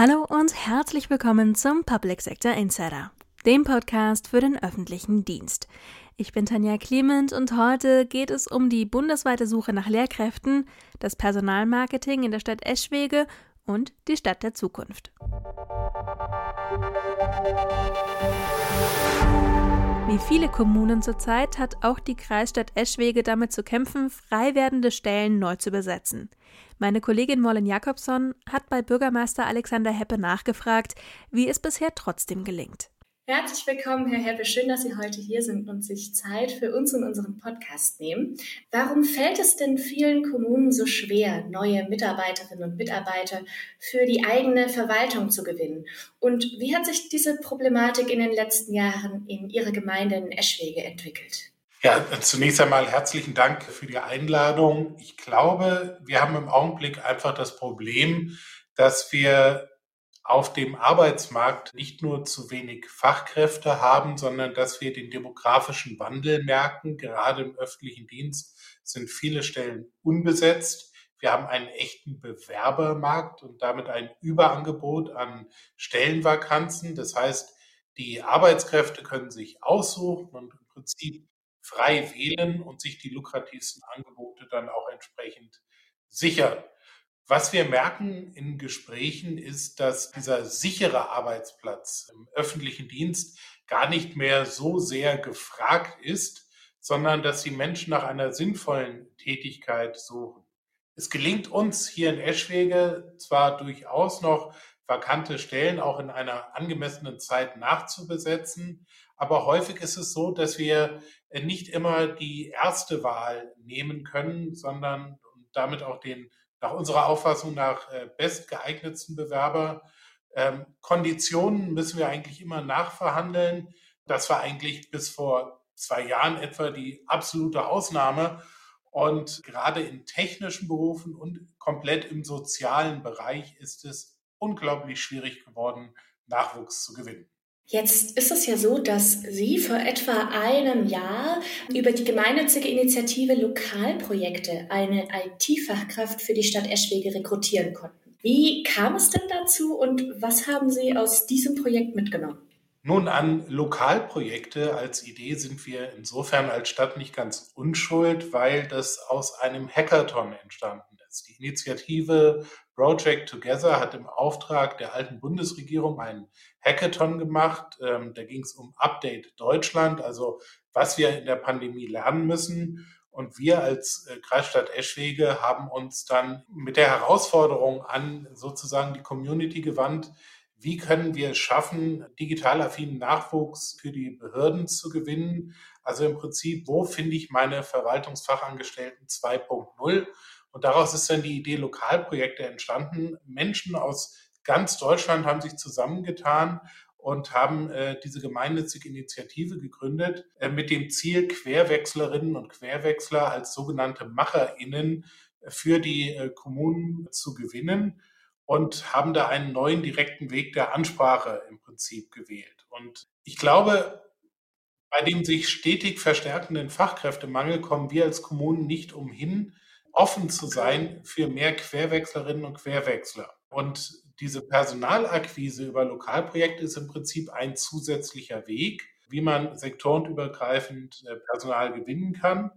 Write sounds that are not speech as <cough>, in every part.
Hallo und herzlich willkommen zum Public Sector Insider, dem Podcast für den öffentlichen Dienst. Ich bin Tanja Clement und heute geht es um die bundesweite Suche nach Lehrkräften, das Personalmarketing in der Stadt Eschwege und die Stadt der Zukunft. Wie viele Kommunen zurzeit hat auch die Kreisstadt Eschwege damit zu kämpfen, frei werdende Stellen neu zu besetzen. Meine Kollegin Mollen Jakobson hat bei Bürgermeister Alexander Heppe nachgefragt, wie es bisher trotzdem gelingt. Herzlich willkommen, Herr Heppe. Schön, dass Sie heute hier sind und sich Zeit für uns und unseren Podcast nehmen. Warum fällt es denn vielen Kommunen so schwer, neue Mitarbeiterinnen und Mitarbeiter für die eigene Verwaltung zu gewinnen? Und wie hat sich diese Problematik in den letzten Jahren in Ihrer Gemeinde in Eschwege entwickelt? Ja, zunächst einmal herzlichen Dank für die Einladung. Ich glaube, wir haben im Augenblick einfach das Problem, dass wir auf dem Arbeitsmarkt nicht nur zu wenig Fachkräfte haben, sondern dass wir den demografischen Wandel merken. Gerade im öffentlichen Dienst sind viele Stellen unbesetzt. Wir haben einen echten Bewerbermarkt und damit ein Überangebot an Stellenvakanzen. Das heißt, die Arbeitskräfte können sich aussuchen und im Prinzip frei wählen und sich die lukrativsten Angebote dann auch entsprechend sichern. Was wir merken in Gesprächen ist, dass dieser sichere Arbeitsplatz im öffentlichen Dienst gar nicht mehr so sehr gefragt ist, sondern dass die Menschen nach einer sinnvollen Tätigkeit suchen. Es gelingt uns hier in Eschwege zwar durchaus noch vakante Stellen auch in einer angemessenen Zeit nachzubesetzen, aber häufig ist es so, dass wir nicht immer die erste Wahl nehmen können, sondern damit auch den nach unserer Auffassung nach äh, bestgeeignetsten Bewerber. Ähm, Konditionen müssen wir eigentlich immer nachverhandeln. Das war eigentlich bis vor zwei Jahren etwa die absolute Ausnahme. Und gerade in technischen Berufen und komplett im sozialen Bereich ist es unglaublich schwierig geworden, Nachwuchs zu gewinnen. Jetzt ist es ja so, dass Sie vor etwa einem Jahr über die gemeinnützige Initiative Lokalprojekte eine IT-Fachkraft für die Stadt Eschwege rekrutieren konnten. Wie kam es denn dazu und was haben Sie aus diesem Projekt mitgenommen? Nun, an Lokalprojekte als Idee sind wir insofern als Stadt nicht ganz unschuld, weil das aus einem Hackathon entstanden ist. Die Initiative Project Together hat im Auftrag der alten Bundesregierung einen Hackathon gemacht. Ähm, da ging es um Update Deutschland, also was wir in der Pandemie lernen müssen. Und wir als äh, Kreisstadt Eschwege haben uns dann mit der Herausforderung an sozusagen die Community gewandt, wie können wir es schaffen, digital affinen Nachwuchs für die Behörden zu gewinnen? Also im Prinzip, wo finde ich meine Verwaltungsfachangestellten 2.0? Und daraus ist dann die Idee Lokalprojekte entstanden. Menschen aus ganz Deutschland haben sich zusammengetan und haben äh, diese gemeinnützige Initiative gegründet äh, mit dem Ziel, Querwechslerinnen und Querwechsler als sogenannte MacherInnen für die äh, Kommunen zu gewinnen und haben da einen neuen direkten Weg der Ansprache im Prinzip gewählt. Und ich glaube, bei dem sich stetig verstärkenden Fachkräftemangel kommen wir als Kommunen nicht umhin, offen zu sein für mehr Querwechslerinnen und Querwechsler. Und diese Personalakquise über Lokalprojekte ist im Prinzip ein zusätzlicher Weg, wie man sektorenübergreifend äh, Personal gewinnen kann,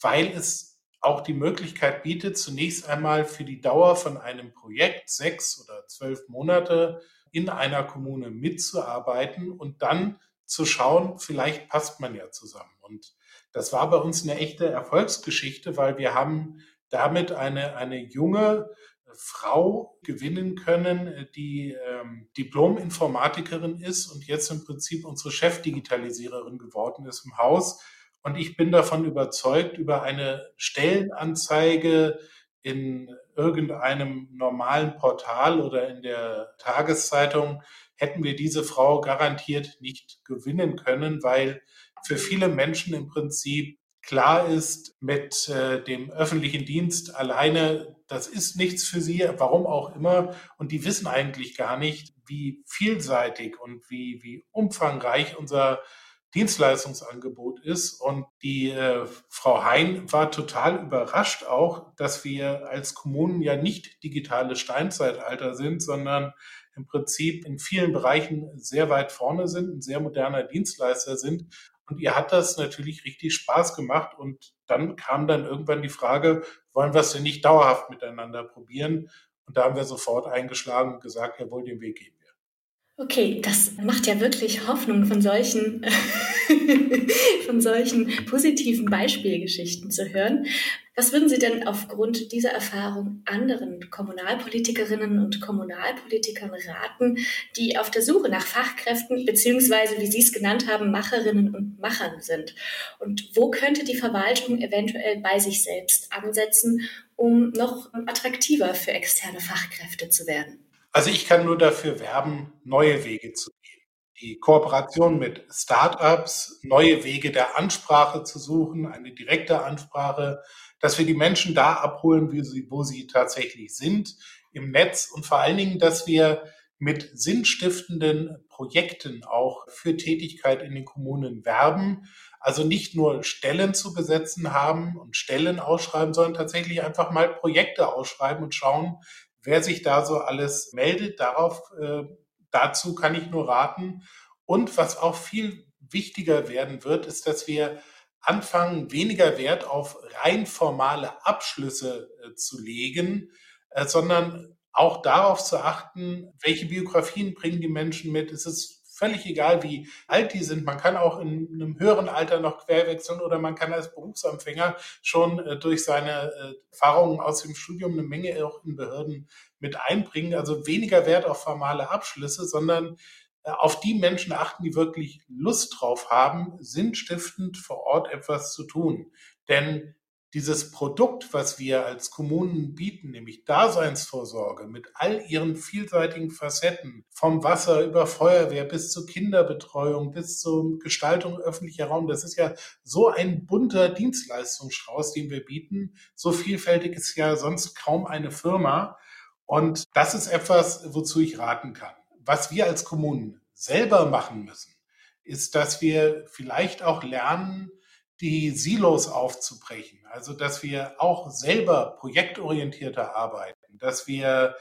weil es auch die Möglichkeit bietet, zunächst einmal für die Dauer von einem Projekt, sechs oder zwölf Monate, in einer Kommune mitzuarbeiten und dann zu schauen, vielleicht passt man ja zusammen. Und das war bei uns eine echte Erfolgsgeschichte, weil wir haben damit eine, eine junge Frau gewinnen können, die ähm, Diplom-Informatikerin ist und jetzt im Prinzip unsere Chefdigitalisiererin geworden ist im Haus. Und ich bin davon überzeugt, über eine Stellenanzeige in irgendeinem normalen Portal oder in der Tageszeitung hätten wir diese Frau garantiert nicht gewinnen können, weil für viele Menschen im Prinzip klar ist, mit äh, dem öffentlichen Dienst alleine, das ist nichts für sie, warum auch immer. Und die wissen eigentlich gar nicht, wie vielseitig und wie, wie umfangreich unser Dienstleistungsangebot ist. Und die äh, Frau Hein war total überrascht auch, dass wir als Kommunen ja nicht digitale Steinzeitalter sind, sondern im Prinzip in vielen Bereichen sehr weit vorne sind, ein sehr moderner Dienstleister sind. Und ihr hat das natürlich richtig Spaß gemacht. Und dann kam dann irgendwann die Frage, wollen wir es denn nicht dauerhaft miteinander probieren? Und da haben wir sofort eingeschlagen und gesagt, jawohl, den Weg gehen. Okay, das macht ja wirklich Hoffnung von solchen, <laughs> von solchen positiven Beispielgeschichten zu hören. Was würden Sie denn aufgrund dieser Erfahrung anderen Kommunalpolitikerinnen und Kommunalpolitikern raten, die auf der Suche nach Fachkräften beziehungsweise, wie Sie es genannt haben, Macherinnen und Machern sind? Und wo könnte die Verwaltung eventuell bei sich selbst ansetzen, um noch attraktiver für externe Fachkräfte zu werden? Also ich kann nur dafür werben, neue Wege zu gehen. Die Kooperation mit Startups, neue Wege der Ansprache zu suchen, eine direkte Ansprache, dass wir die Menschen da abholen, sie, wo sie tatsächlich sind im Netz und vor allen Dingen, dass wir mit sinnstiftenden Projekten auch für Tätigkeit in den Kommunen werben. Also nicht nur Stellen zu besetzen haben und Stellen ausschreiben, sondern tatsächlich einfach mal Projekte ausschreiben und schauen, wer sich da so alles meldet, darauf, äh, dazu kann ich nur raten. Und was auch viel wichtiger werden wird, ist, dass wir anfangen, weniger Wert auf rein formale Abschlüsse äh, zu legen, äh, sondern auch darauf zu achten, welche Biografien bringen die Menschen mit. Es ist völlig egal, wie alt die sind. Man kann auch in einem höheren Alter noch querwechseln oder man kann als Berufsanfänger schon äh, durch seine äh, Erfahrungen aus dem Studium eine Menge auch in Behörden mit einbringen. Also weniger Wert auf formale Abschlüsse, sondern äh, auf die Menschen achten, die wirklich Lust drauf haben, sinnstiftend vor Ort etwas zu tun. Denn dieses Produkt, was wir als Kommunen bieten, nämlich Daseinsvorsorge mit all ihren vielseitigen Facetten, vom Wasser über Feuerwehr bis zur Kinderbetreuung, bis zur Gestaltung öffentlicher Raum, das ist ja so ein bunter Dienstleistungsstrauß, den wir bieten. So vielfältig ist ja sonst kaum eine Firma. Und das ist etwas, wozu ich raten kann. Was wir als Kommunen selber machen müssen, ist, dass wir vielleicht auch lernen, die Silos aufzubrechen. Also, dass wir auch selber projektorientierter arbeiten, dass wir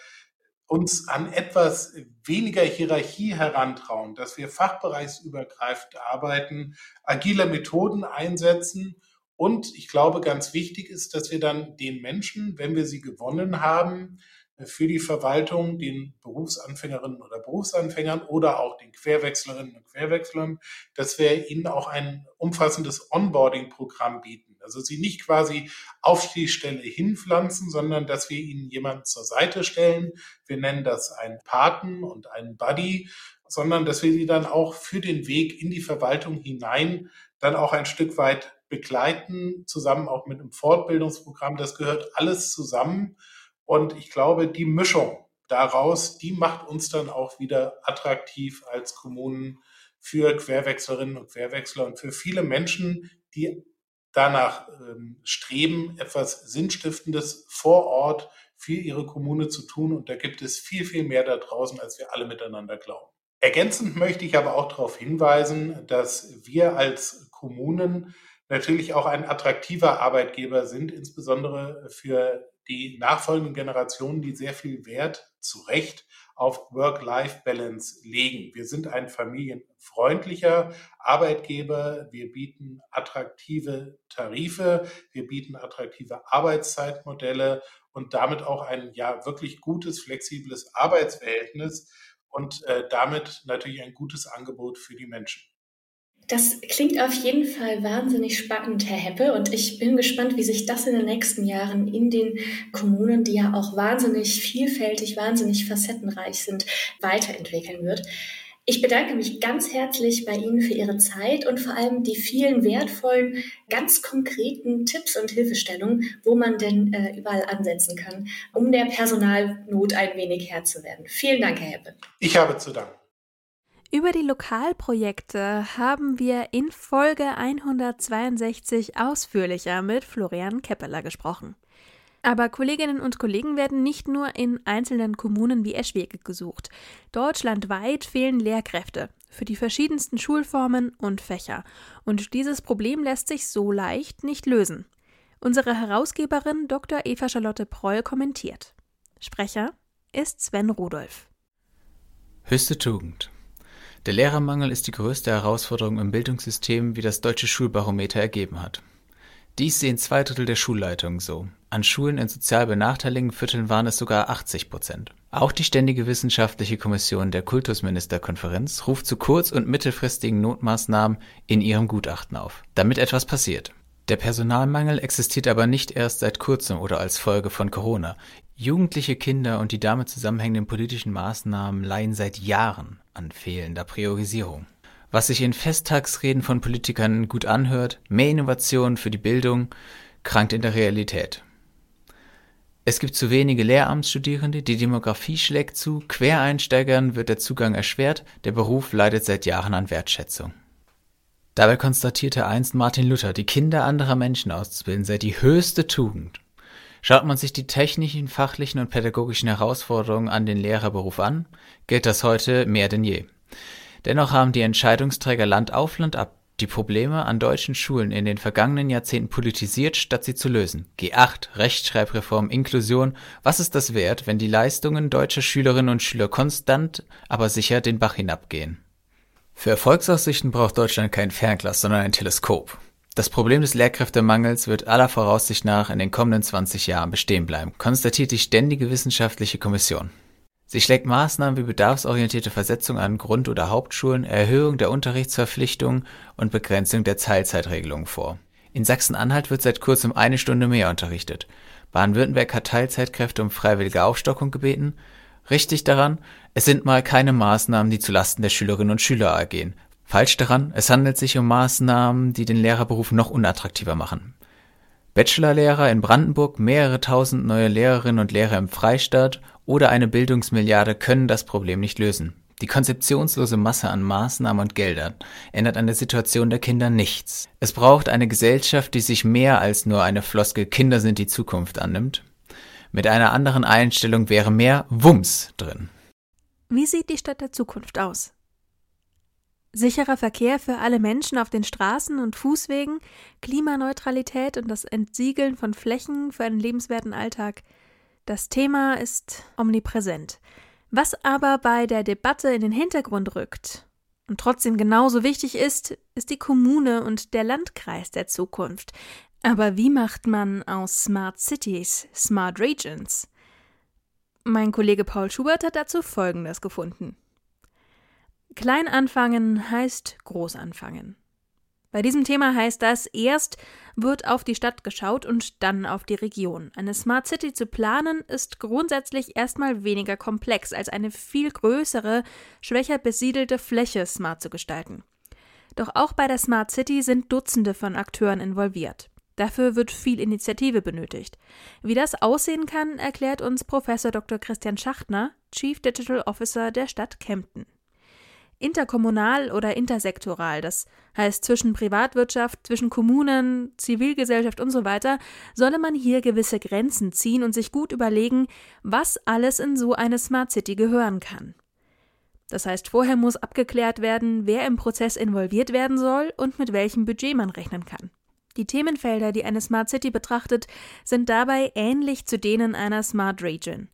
uns an etwas weniger Hierarchie herantrauen, dass wir fachbereichsübergreifend arbeiten, agile Methoden einsetzen und ich glaube, ganz wichtig ist, dass wir dann den Menschen, wenn wir sie gewonnen haben, für die Verwaltung den Berufsanfängerinnen oder Berufsanfängern oder auch den Querwechslerinnen und Querwechslern, dass wir ihnen auch ein umfassendes Onboarding-Programm bieten. Also sie nicht quasi auf die Stelle hinpflanzen, sondern dass wir ihnen jemanden zur Seite stellen. Wir nennen das einen Paten und einen Buddy, sondern dass wir sie dann auch für den Weg in die Verwaltung hinein dann auch ein Stück weit begleiten, zusammen auch mit einem Fortbildungsprogramm. Das gehört alles zusammen. Und ich glaube, die Mischung daraus, die macht uns dann auch wieder attraktiv als Kommunen für Querwechslerinnen und Querwechsler und für viele Menschen, die danach ähm, streben, etwas Sinnstiftendes vor Ort für ihre Kommune zu tun. Und da gibt es viel, viel mehr da draußen, als wir alle miteinander glauben. Ergänzend möchte ich aber auch darauf hinweisen, dass wir als Kommunen natürlich auch ein attraktiver Arbeitgeber sind, insbesondere für die nachfolgenden Generationen, die sehr viel Wert zu Recht auf Work-Life-Balance legen. Wir sind ein familienfreundlicher Arbeitgeber. Wir bieten attraktive Tarife. Wir bieten attraktive Arbeitszeitmodelle und damit auch ein ja wirklich gutes, flexibles Arbeitsverhältnis und äh, damit natürlich ein gutes Angebot für die Menschen. Das klingt auf jeden Fall wahnsinnig spannend, Herr Heppe. Und ich bin gespannt, wie sich das in den nächsten Jahren in den Kommunen, die ja auch wahnsinnig vielfältig, wahnsinnig facettenreich sind, weiterentwickeln wird. Ich bedanke mich ganz herzlich bei Ihnen für Ihre Zeit und vor allem die vielen wertvollen, ganz konkreten Tipps und Hilfestellungen, wo man denn äh, überall ansetzen kann, um der Personalnot ein wenig Herr zu werden. Vielen Dank, Herr Heppe. Ich habe zu danken. Über die Lokalprojekte haben wir in Folge 162 ausführlicher mit Florian Keppeler gesprochen. Aber Kolleginnen und Kollegen werden nicht nur in einzelnen Kommunen wie Eschwege gesucht. Deutschlandweit fehlen Lehrkräfte für die verschiedensten Schulformen und Fächer. Und dieses Problem lässt sich so leicht nicht lösen. Unsere Herausgeberin Dr. Eva Charlotte Proll kommentiert. Sprecher ist Sven Rudolph. Höchste Tugend. Der Lehrermangel ist die größte Herausforderung im Bildungssystem, wie das deutsche Schulbarometer ergeben hat. Dies sehen zwei Drittel der Schulleitungen so. An Schulen in sozial benachteiligten Vierteln waren es sogar 80 Prozent. Auch die Ständige Wissenschaftliche Kommission der Kultusministerkonferenz ruft zu kurz- und mittelfristigen Notmaßnahmen in ihrem Gutachten auf, damit etwas passiert. Der Personalmangel existiert aber nicht erst seit kurzem oder als Folge von Corona. Jugendliche Kinder und die damit zusammenhängenden politischen Maßnahmen leihen seit Jahren an fehlender Priorisierung. Was sich in Festtagsreden von Politikern gut anhört, mehr Innovation für die Bildung, krankt in der Realität. Es gibt zu wenige Lehramtsstudierende, die Demografie schlägt zu, Quereinsteigern wird der Zugang erschwert, der Beruf leidet seit Jahren an Wertschätzung. Dabei konstatierte einst Martin Luther, die Kinder anderer Menschen auszubilden sei die höchste Tugend. Schaut man sich die technischen, fachlichen und pädagogischen Herausforderungen an den Lehrerberuf an, gilt das heute mehr denn je. Dennoch haben die Entscheidungsträger Land auf Land ab die Probleme an deutschen Schulen in den vergangenen Jahrzehnten politisiert, statt sie zu lösen. G8, Rechtschreibreform, Inklusion, was ist das wert, wenn die Leistungen deutscher Schülerinnen und Schüler konstant, aber sicher den Bach hinabgehen? Für Erfolgsaussichten braucht Deutschland kein Fernglas, sondern ein Teleskop. Das Problem des Lehrkräftemangels wird aller Voraussicht nach in den kommenden 20 Jahren bestehen bleiben, konstatiert die Ständige Wissenschaftliche Kommission. Sie schlägt Maßnahmen wie bedarfsorientierte Versetzung an Grund- oder Hauptschulen, Erhöhung der Unterrichtsverpflichtungen und Begrenzung der Teilzeitregelungen vor. In Sachsen-Anhalt wird seit kurzem eine Stunde mehr unterrichtet. Baden-Württemberg hat Teilzeitkräfte um freiwillige Aufstockung gebeten. Richtig daran, es sind mal keine Maßnahmen, die zulasten der Schülerinnen und Schüler ergehen. Falsch daran, es handelt sich um Maßnahmen, die den Lehrerberuf noch unattraktiver machen. Bachelorlehrer in Brandenburg, mehrere tausend neue Lehrerinnen und Lehrer im Freistaat oder eine Bildungsmilliarde können das Problem nicht lösen. Die konzeptionslose Masse an Maßnahmen und Geldern ändert an der Situation der Kinder nichts. Es braucht eine Gesellschaft, die sich mehr als nur eine Floskel Kinder sind die Zukunft annimmt. Mit einer anderen Einstellung wäre mehr Wumms drin. Wie sieht die Stadt der Zukunft aus? Sicherer Verkehr für alle Menschen auf den Straßen und Fußwegen, Klimaneutralität und das Entsiegeln von Flächen für einen lebenswerten Alltag. Das Thema ist omnipräsent. Was aber bei der Debatte in den Hintergrund rückt und trotzdem genauso wichtig ist, ist die Kommune und der Landkreis der Zukunft. Aber wie macht man aus Smart Cities Smart Regions? Mein Kollege Paul Schubert hat dazu Folgendes gefunden. Klein anfangen heißt groß anfangen. Bei diesem Thema heißt das, erst wird auf die Stadt geschaut und dann auf die Region. Eine Smart City zu planen ist grundsätzlich erstmal weniger komplex, als eine viel größere, schwächer besiedelte Fläche smart zu gestalten. Doch auch bei der Smart City sind Dutzende von Akteuren involviert. Dafür wird viel Initiative benötigt. Wie das aussehen kann, erklärt uns Professor Dr. Christian Schachtner, Chief Digital Officer der Stadt Kempten interkommunal oder intersektoral, das heißt zwischen Privatwirtschaft, zwischen Kommunen, Zivilgesellschaft und so weiter, solle man hier gewisse Grenzen ziehen und sich gut überlegen, was alles in so eine Smart City gehören kann. Das heißt, vorher muss abgeklärt werden, wer im Prozess involviert werden soll und mit welchem Budget man rechnen kann. Die Themenfelder, die eine Smart City betrachtet, sind dabei ähnlich zu denen einer Smart Region.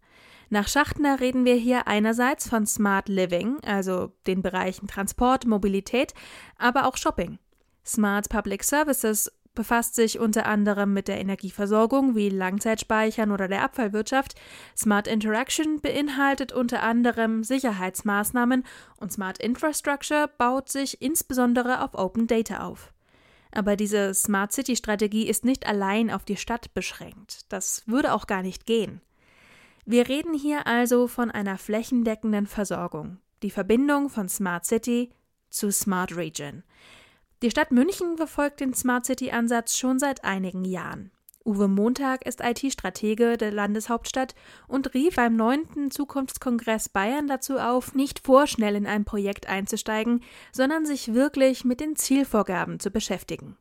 Nach Schachtner reden wir hier einerseits von Smart Living, also den Bereichen Transport, Mobilität, aber auch Shopping. Smart Public Services befasst sich unter anderem mit der Energieversorgung wie Langzeitspeichern oder der Abfallwirtschaft. Smart Interaction beinhaltet unter anderem Sicherheitsmaßnahmen und Smart Infrastructure baut sich insbesondere auf Open Data auf. Aber diese Smart City Strategie ist nicht allein auf die Stadt beschränkt. Das würde auch gar nicht gehen. Wir reden hier also von einer flächendeckenden Versorgung, die Verbindung von Smart City zu Smart Region. Die Stadt München verfolgt den Smart City-Ansatz schon seit einigen Jahren. Uwe Montag ist IT-Stratege der Landeshauptstadt und rief beim 9. Zukunftskongress Bayern dazu auf, nicht vorschnell in ein Projekt einzusteigen, sondern sich wirklich mit den Zielvorgaben zu beschäftigen.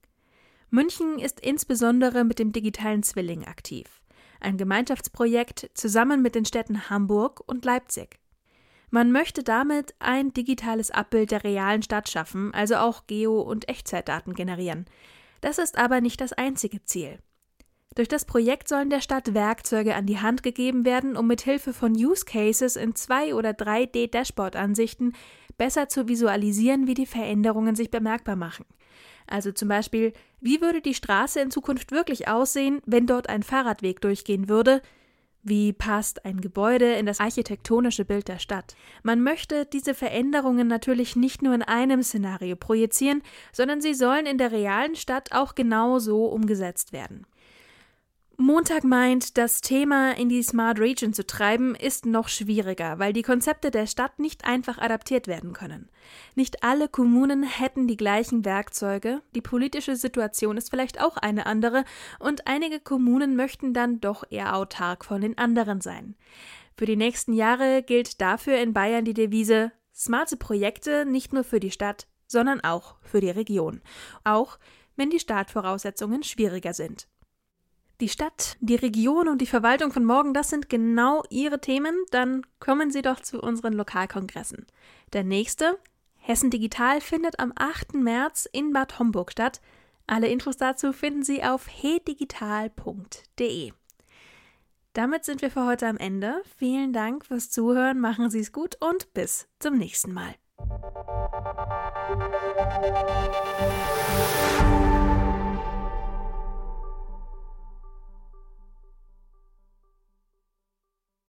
München ist insbesondere mit dem digitalen Zwilling aktiv ein Gemeinschaftsprojekt zusammen mit den Städten Hamburg und Leipzig. Man möchte damit ein digitales Abbild der realen Stadt schaffen, also auch Geo- und Echtzeitdaten generieren. Das ist aber nicht das einzige Ziel. Durch das Projekt sollen der Stadt Werkzeuge an die Hand gegeben werden, um mit Hilfe von Use Cases in 2 oder 3D Dashboard Ansichten besser zu visualisieren, wie die Veränderungen sich bemerkbar machen. Also zum Beispiel, wie würde die Straße in Zukunft wirklich aussehen, wenn dort ein Fahrradweg durchgehen würde? Wie passt ein Gebäude in das architektonische Bild der Stadt? Man möchte diese Veränderungen natürlich nicht nur in einem Szenario projizieren, sondern sie sollen in der realen Stadt auch genau so umgesetzt werden. Montag meint, das Thema in die Smart Region zu treiben, ist noch schwieriger, weil die Konzepte der Stadt nicht einfach adaptiert werden können. Nicht alle Kommunen hätten die gleichen Werkzeuge, die politische Situation ist vielleicht auch eine andere, und einige Kommunen möchten dann doch eher autark von den anderen sein. Für die nächsten Jahre gilt dafür in Bayern die Devise smarte Projekte nicht nur für die Stadt, sondern auch für die Region, auch wenn die Startvoraussetzungen schwieriger sind. Die Stadt, die Region und die Verwaltung von morgen, das sind genau Ihre Themen, dann kommen Sie doch zu unseren Lokalkongressen. Der nächste, Hessen Digital, findet am 8. März in Bad Homburg statt. Alle Infos dazu finden Sie auf hedigital.de. Damit sind wir für heute am Ende. Vielen Dank fürs Zuhören, machen Sie es gut und bis zum nächsten Mal.